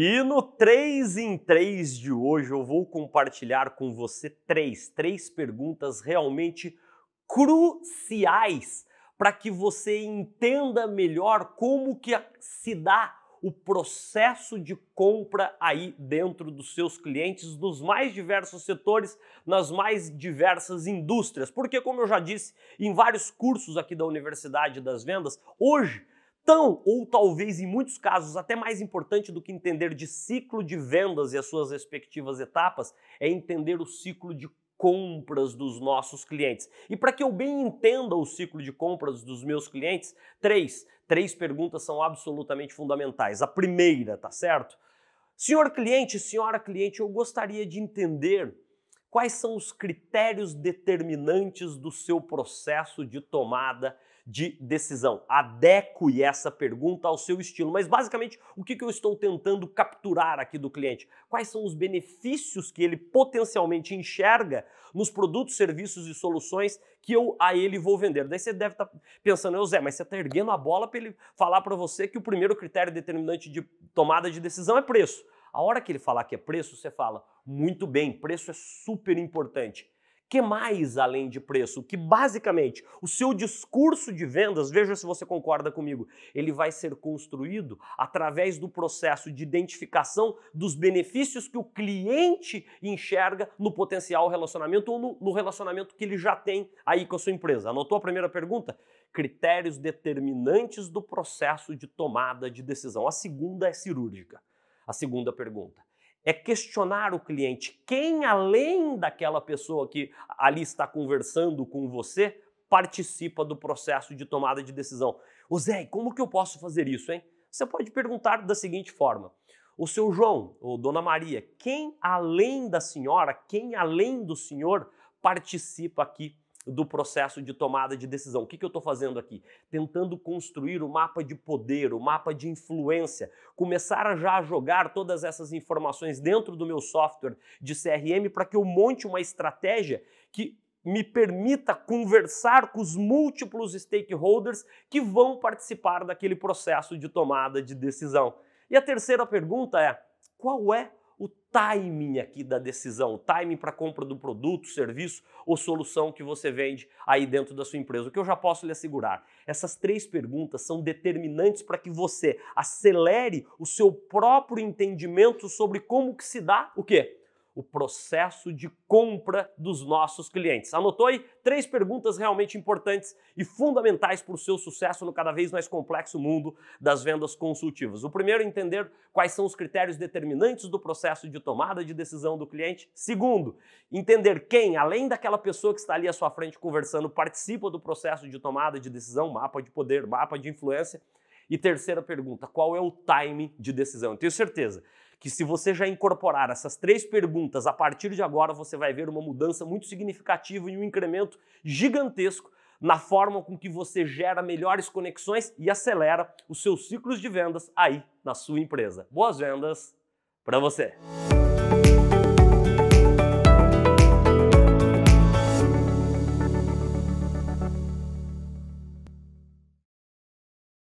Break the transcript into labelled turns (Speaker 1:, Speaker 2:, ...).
Speaker 1: E no 3 em 3 de hoje eu vou compartilhar com você três, três perguntas realmente cruciais para que você entenda melhor como que se dá o processo de compra aí dentro dos seus clientes, dos mais diversos setores, nas mais diversas indústrias. Porque, como eu já disse em vários cursos aqui da Universidade das Vendas, hoje tão ou talvez em muitos casos até mais importante do que entender de ciclo de vendas e as suas respectivas etapas é entender o ciclo de compras dos nossos clientes. E para que eu bem entenda o ciclo de compras dos meus clientes, três, três perguntas são absolutamente fundamentais. A primeira, tá certo? Senhor cliente, senhora cliente, eu gostaria de entender quais são os critérios determinantes do seu processo de tomada de decisão. Adeque essa pergunta ao seu estilo. Mas basicamente, o que eu estou tentando capturar aqui do cliente? Quais são os benefícios que ele potencialmente enxerga nos produtos, serviços e soluções que eu a ele vou vender? Daí você deve estar tá pensando, Zé, mas você está erguendo a bola para ele falar para você que o primeiro critério determinante de tomada de decisão é preço. A hora que ele falar que é preço, você fala, muito bem, preço é super importante que mais além de preço? Que basicamente o seu discurso de vendas, veja se você concorda comigo, ele vai ser construído através do processo de identificação dos benefícios que o cliente enxerga no potencial relacionamento ou no, no relacionamento que ele já tem aí com a sua empresa. Anotou a primeira pergunta? Critérios determinantes do processo de tomada de decisão. A segunda é cirúrgica. A segunda pergunta é questionar o cliente. Quem, além daquela pessoa que ali está conversando com você, participa do processo de tomada de decisão? O Zé, como que eu posso fazer isso, hein? Você pode perguntar da seguinte forma: O seu João ou Dona Maria, quem além da senhora, quem além do senhor participa aqui do processo de tomada de decisão. O que, que eu estou fazendo aqui? Tentando construir o mapa de poder, o mapa de influência, começar a já jogar todas essas informações dentro do meu software de CRM para que eu monte uma estratégia que me permita conversar com os múltiplos stakeholders que vão participar daquele processo de tomada de decisão. E a terceira pergunta é: qual é o timing aqui da decisão, o timing para compra do produto, serviço ou solução que você vende aí dentro da sua empresa. O que eu já posso lhe assegurar? Essas três perguntas são determinantes para que você acelere o seu próprio entendimento sobre como que se dá o quê? O processo de compra dos nossos clientes. Anotou aí? Três perguntas realmente importantes e fundamentais para o seu sucesso no cada vez mais complexo mundo das vendas consultivas. O primeiro, entender quais são os critérios determinantes do processo de tomada de decisão do cliente. Segundo, entender quem, além daquela pessoa que está ali à sua frente conversando, participa do processo de tomada de decisão, mapa de poder, mapa de influência. E terceira pergunta, qual é o time de decisão? Eu tenho certeza que se você já incorporar essas três perguntas a partir de agora, você vai ver uma mudança muito significativa e um incremento gigantesco na forma com que você gera melhores conexões e acelera os seus ciclos de vendas aí na sua empresa. Boas vendas para você!